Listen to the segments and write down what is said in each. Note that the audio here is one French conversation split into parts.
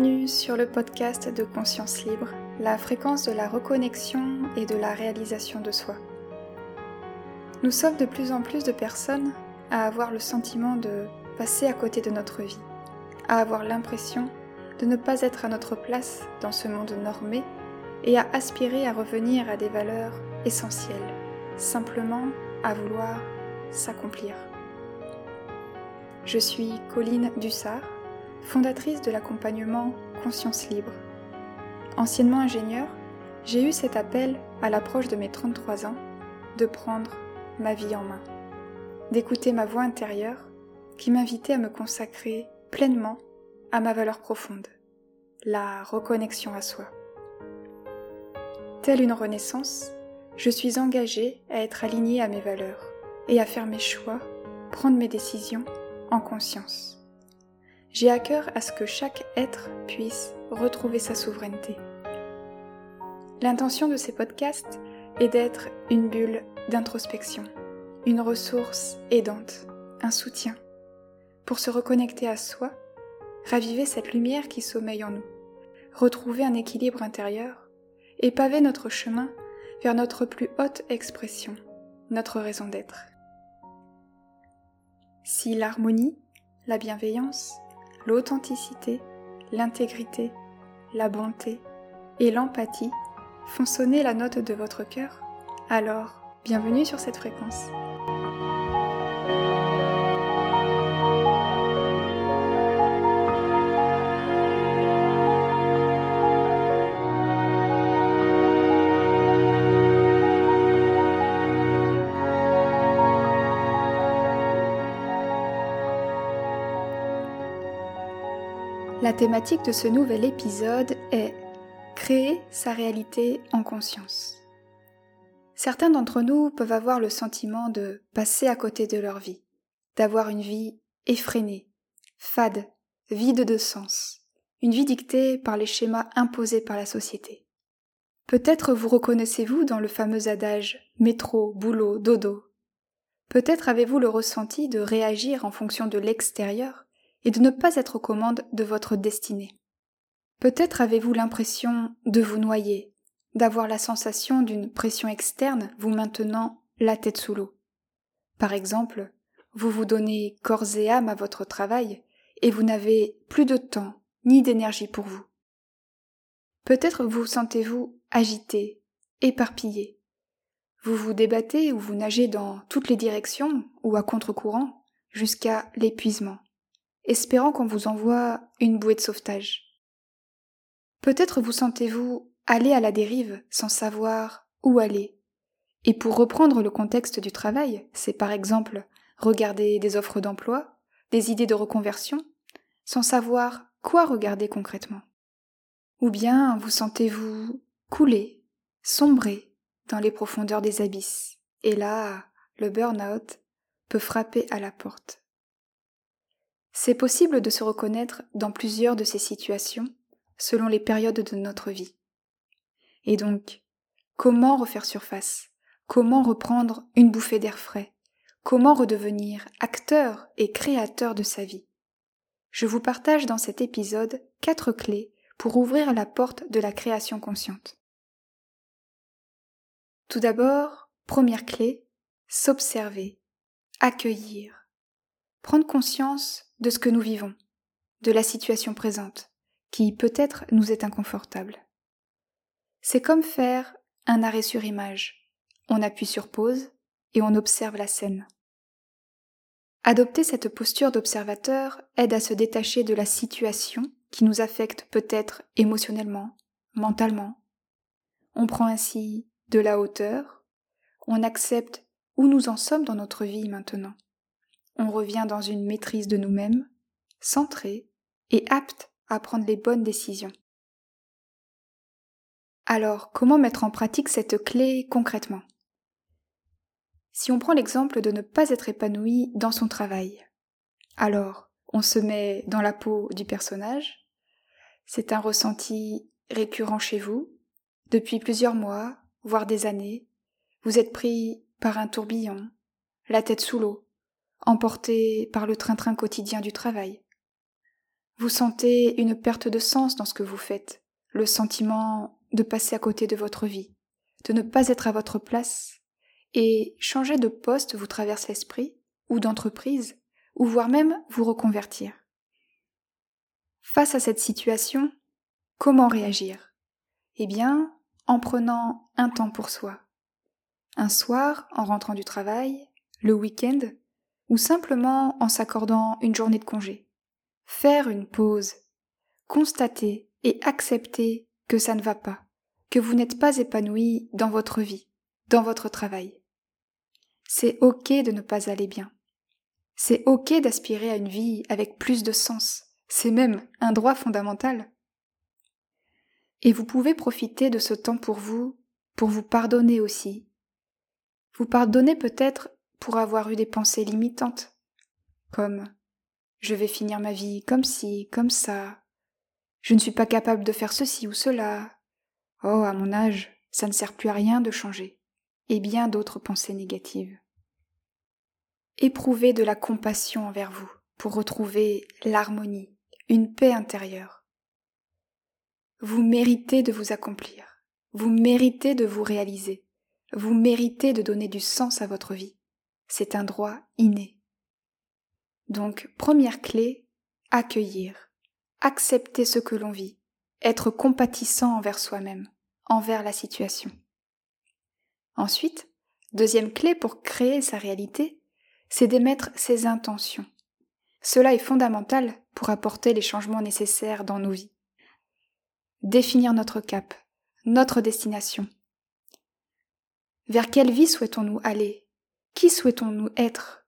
Bienvenue sur le podcast de Conscience Libre, la fréquence de la reconnexion et de la réalisation de soi. Nous sommes de plus en plus de personnes à avoir le sentiment de passer à côté de notre vie, à avoir l'impression de ne pas être à notre place dans ce monde normé et à aspirer à revenir à des valeurs essentielles, simplement à vouloir s'accomplir. Je suis Colline Dussard, fondatrice de l'accompagnement Conscience Libre. Anciennement ingénieure, j'ai eu cet appel à l'approche de mes 33 ans de prendre ma vie en main, d'écouter ma voix intérieure qui m'invitait à me consacrer pleinement à ma valeur profonde, la reconnexion à soi. Telle une renaissance, je suis engagée à être alignée à mes valeurs et à faire mes choix, prendre mes décisions en conscience. J'ai à cœur à ce que chaque être puisse retrouver sa souveraineté. L'intention de ces podcasts est d'être une bulle d'introspection, une ressource aidante, un soutien, pour se reconnecter à soi, raviver cette lumière qui sommeille en nous, retrouver un équilibre intérieur et paver notre chemin vers notre plus haute expression, notre raison d'être. Si l'harmonie, la bienveillance, l'authenticité, l'intégrité, la bonté et l'empathie font sonner la note de votre cœur, alors bienvenue sur cette fréquence. La thématique de ce nouvel épisode est Créer sa réalité en conscience. Certains d'entre nous peuvent avoir le sentiment de passer à côté de leur vie, d'avoir une vie effrénée, fade, vide de sens, une vie dictée par les schémas imposés par la société. Peut-être vous reconnaissez-vous dans le fameux adage métro, boulot, dodo. Peut-être avez-vous le ressenti de réagir en fonction de l'extérieur et de ne pas être aux commandes de votre destinée. Peut-être avez-vous l'impression de vous noyer, d'avoir la sensation d'une pression externe vous maintenant la tête sous l'eau. Par exemple, vous vous donnez corps et âme à votre travail et vous n'avez plus de temps ni d'énergie pour vous. Peut-être vous sentez-vous agité, éparpillé. Vous vous débattez ou vous nagez dans toutes les directions ou à contre-courant jusqu'à l'épuisement espérant qu'on vous envoie une bouée de sauvetage. Peut-être vous sentez-vous aller à la dérive sans savoir où aller. Et pour reprendre le contexte du travail, c'est par exemple regarder des offres d'emploi, des idées de reconversion, sans savoir quoi regarder concrètement. Ou bien vous sentez-vous couler, sombrer dans les profondeurs des abysses, et là, le burn-out peut frapper à la porte. C'est possible de se reconnaître dans plusieurs de ces situations selon les périodes de notre vie. Et donc, comment refaire surface? Comment reprendre une bouffée d'air frais? Comment redevenir acteur et créateur de sa vie? Je vous partage dans cet épisode quatre clés pour ouvrir la porte de la création consciente. Tout d'abord, première clé, s'observer, accueillir, prendre conscience de ce que nous vivons, de la situation présente, qui peut-être nous est inconfortable. C'est comme faire un arrêt sur image. On appuie sur pause et on observe la scène. Adopter cette posture d'observateur aide à se détacher de la situation qui nous affecte peut-être émotionnellement, mentalement. On prend ainsi de la hauteur, on accepte où nous en sommes dans notre vie maintenant on revient dans une maîtrise de nous-mêmes, centrée et apte à prendre les bonnes décisions. Alors, comment mettre en pratique cette clé concrètement? Si on prend l'exemple de ne pas être épanoui dans son travail, alors on se met dans la peau du personnage, c'est un ressenti récurrent chez vous, depuis plusieurs mois, voire des années, vous êtes pris par un tourbillon, la tête sous l'eau, emporté par le train-train quotidien du travail. Vous sentez une perte de sens dans ce que vous faites, le sentiment de passer à côté de votre vie, de ne pas être à votre place, et changer de poste vous traverse l'esprit, ou d'entreprise, ou voire même vous reconvertir. Face à cette situation, comment réagir? Eh bien, en prenant un temps pour soi. Un soir, en rentrant du travail, le week-end, ou simplement en s'accordant une journée de congé faire une pause, constater et accepter que ça ne va pas, que vous n'êtes pas épanoui dans votre vie, dans votre travail. C'est ok de ne pas aller bien. C'est ok d'aspirer à une vie avec plus de sens. C'est même un droit fondamental. Et vous pouvez profiter de ce temps pour vous, pour vous pardonner aussi. Vous pardonner peut-être pour avoir eu des pensées limitantes, comme je vais finir ma vie comme ci, comme ça. Je ne suis pas capable de faire ceci ou cela. Oh, à mon âge, ça ne sert plus à rien de changer. Et bien d'autres pensées négatives. Éprouvez de la compassion envers vous pour retrouver l'harmonie, une paix intérieure. Vous méritez de vous accomplir. Vous méritez de vous réaliser. Vous méritez de donner du sens à votre vie. C'est un droit inné. Donc, première clé, accueillir, accepter ce que l'on vit, être compatissant envers soi-même, envers la situation. Ensuite, deuxième clé pour créer sa réalité, c'est d'émettre ses intentions. Cela est fondamental pour apporter les changements nécessaires dans nos vies. Définir notre cap, notre destination. Vers quelle vie souhaitons-nous aller? Qui souhaitons-nous être?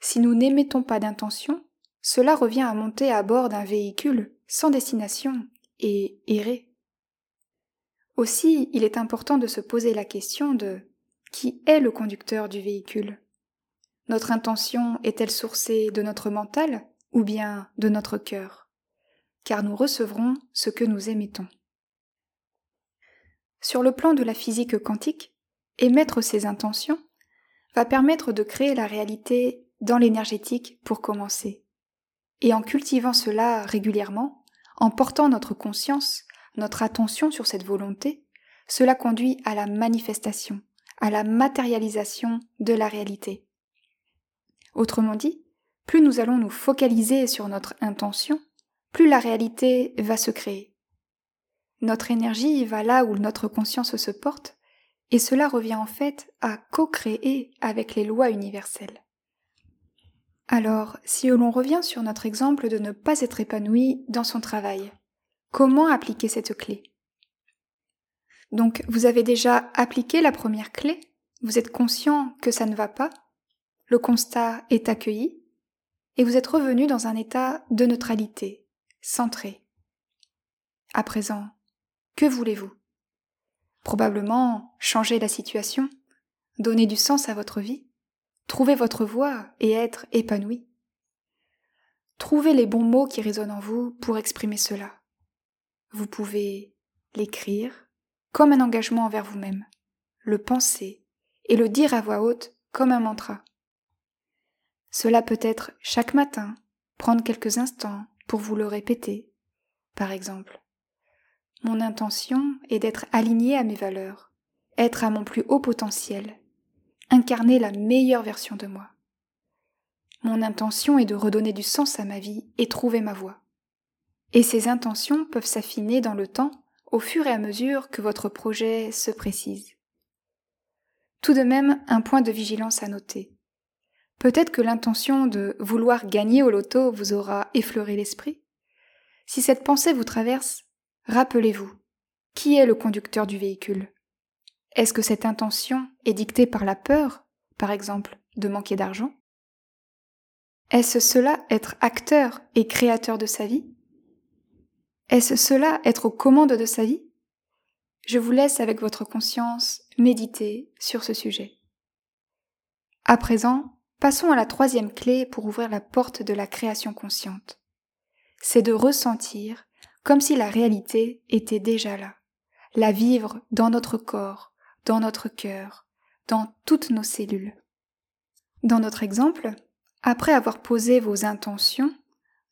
Si nous n'émettons pas d'intention, cela revient à monter à bord d'un véhicule sans destination et errer. Aussi, il est important de se poser la question de qui est le conducteur du véhicule? Notre intention est-elle sourcée de notre mental ou bien de notre cœur? Car nous recevrons ce que nous émettons. Sur le plan de la physique quantique, émettre ses intentions permettre de créer la réalité dans l'énergétique pour commencer. Et en cultivant cela régulièrement, en portant notre conscience, notre attention sur cette volonté, cela conduit à la manifestation, à la matérialisation de la réalité. Autrement dit, plus nous allons nous focaliser sur notre intention, plus la réalité va se créer. Notre énergie va là où notre conscience se porte, et cela revient en fait à co-créer avec les lois universelles. Alors, si l'on revient sur notre exemple de ne pas être épanoui dans son travail, comment appliquer cette clé? Donc, vous avez déjà appliqué la première clé, vous êtes conscient que ça ne va pas, le constat est accueilli, et vous êtes revenu dans un état de neutralité, centré. À présent, que voulez-vous? Probablement changer la situation, donner du sens à votre vie Trouvez votre voix et être épanoui. Trouvez les bons mots qui résonnent en vous pour exprimer cela. Vous pouvez l'écrire comme un engagement envers vous-même, le penser et le dire à voix haute comme un mantra. Cela peut être chaque matin, prendre quelques instants pour vous le répéter. Par exemple, mon intention est d'être aligné à mes valeurs, être à mon plus haut potentiel incarner la meilleure version de moi. Mon intention est de redonner du sens à ma vie et trouver ma voie. Et ces intentions peuvent s'affiner dans le temps au fur et à mesure que votre projet se précise. Tout de même, un point de vigilance à noter. Peut-être que l'intention de vouloir gagner au loto vous aura effleuré l'esprit. Si cette pensée vous traverse, rappelez-vous, qui est le conducteur du véhicule? Est-ce que cette intention est dictée par la peur, par exemple, de manquer d'argent? Est-ce cela être acteur et créateur de sa vie? Est-ce cela être aux commandes de sa vie? Je vous laisse avec votre conscience méditer sur ce sujet. À présent, passons à la troisième clé pour ouvrir la porte de la création consciente. C'est de ressentir comme si la réalité était déjà là, la vivre dans notre corps, dans notre cœur, dans toutes nos cellules. Dans notre exemple, après avoir posé vos intentions,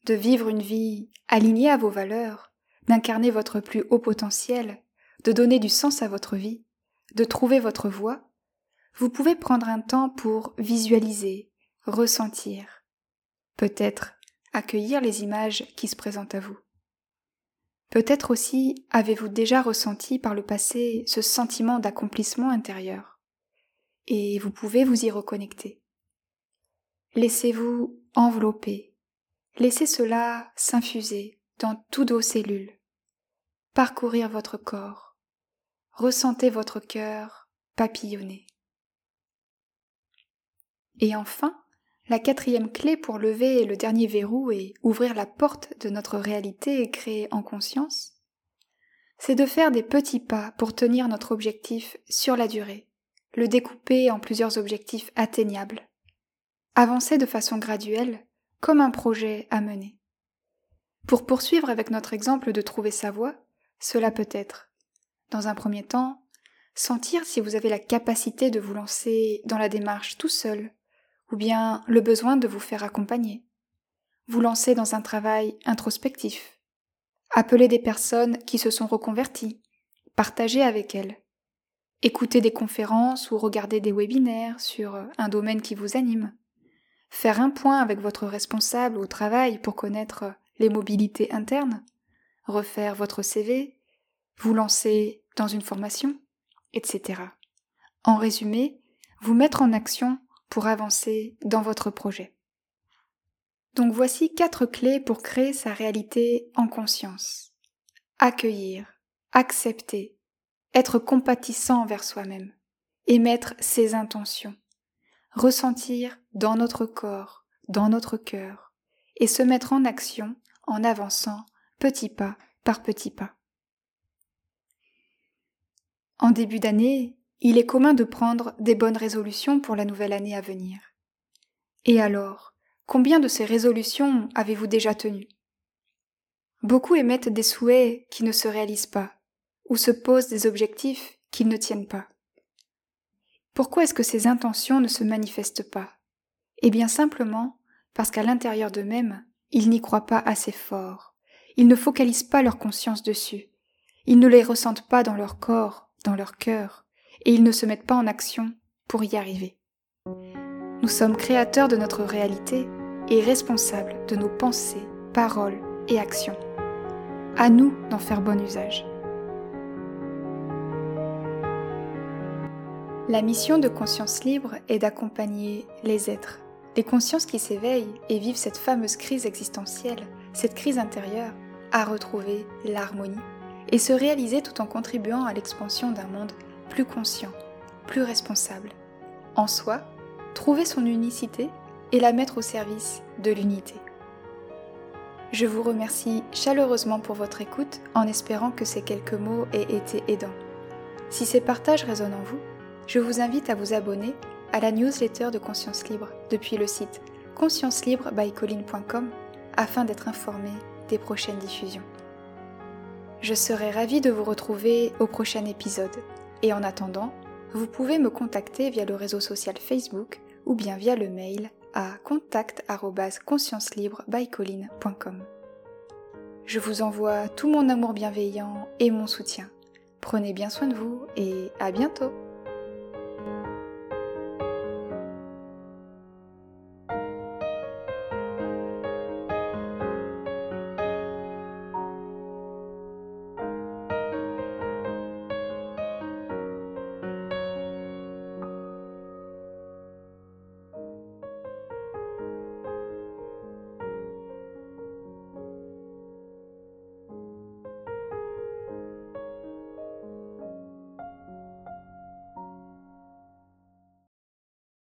de vivre une vie alignée à vos valeurs, d'incarner votre plus haut potentiel, de donner du sens à votre vie, de trouver votre voie, vous pouvez prendre un temps pour visualiser, ressentir, peut-être accueillir les images qui se présentent à vous. Peut-être aussi avez-vous déjà ressenti par le passé ce sentiment d'accomplissement intérieur, et vous pouvez vous y reconnecter. Laissez-vous envelopper, laissez cela s'infuser dans toutes vos cellules, parcourir votre corps, ressentez votre cœur papillonner. Et enfin, la quatrième clé pour lever le dernier verrou et ouvrir la porte de notre réalité créée en conscience, c'est de faire des petits pas pour tenir notre objectif sur la durée, le découper en plusieurs objectifs atteignables, avancer de façon graduelle comme un projet à mener. Pour poursuivre avec notre exemple de trouver sa voie, cela peut être, dans un premier temps, sentir si vous avez la capacité de vous lancer dans la démarche tout seul, ou bien le besoin de vous faire accompagner. Vous lancer dans un travail introspectif. Appeler des personnes qui se sont reconverties. Partager avec elles. Écouter des conférences ou regarder des webinaires sur un domaine qui vous anime. Faire un point avec votre responsable au travail pour connaître les mobilités internes. Refaire votre CV. Vous lancer dans une formation, etc. En résumé, vous mettre en action pour avancer dans votre projet. Donc voici quatre clés pour créer sa réalité en conscience. Accueillir, accepter, être compatissant envers soi-même, émettre ses intentions, ressentir dans notre corps, dans notre cœur, et se mettre en action en avançant petit pas par petit pas. En début d'année, il est commun de prendre des bonnes résolutions pour la nouvelle année à venir. Et alors, combien de ces résolutions avez-vous déjà tenues? Beaucoup émettent des souhaits qui ne se réalisent pas, ou se posent des objectifs qu'ils ne tiennent pas. Pourquoi est-ce que ces intentions ne se manifestent pas? Eh bien simplement parce qu'à l'intérieur d'eux-mêmes, ils n'y croient pas assez fort, ils ne focalisent pas leur conscience dessus, ils ne les ressentent pas dans leur corps, dans leur cœur, et ils ne se mettent pas en action pour y arriver. Nous sommes créateurs de notre réalité et responsables de nos pensées, paroles et actions. À nous d'en faire bon usage. La mission de Conscience Libre est d'accompagner les êtres, les consciences qui s'éveillent et vivent cette fameuse crise existentielle, cette crise intérieure, à retrouver l'harmonie et se réaliser tout en contribuant à l'expansion d'un monde plus conscient, plus responsable. En soi, trouver son unicité et la mettre au service de l'unité. Je vous remercie chaleureusement pour votre écoute en espérant que ces quelques mots aient été aidants. Si ces partages résonnent en vous, je vous invite à vous abonner à la newsletter de Conscience Libre depuis le site consciencelibrebycolline.com afin d'être informé des prochaines diffusions. Je serai ravie de vous retrouver au prochain épisode. Et en attendant, vous pouvez me contacter via le réseau social Facebook ou bien via le mail à contact@consciencelibrebycolline.com. Je vous envoie tout mon amour bienveillant et mon soutien. Prenez bien soin de vous et à bientôt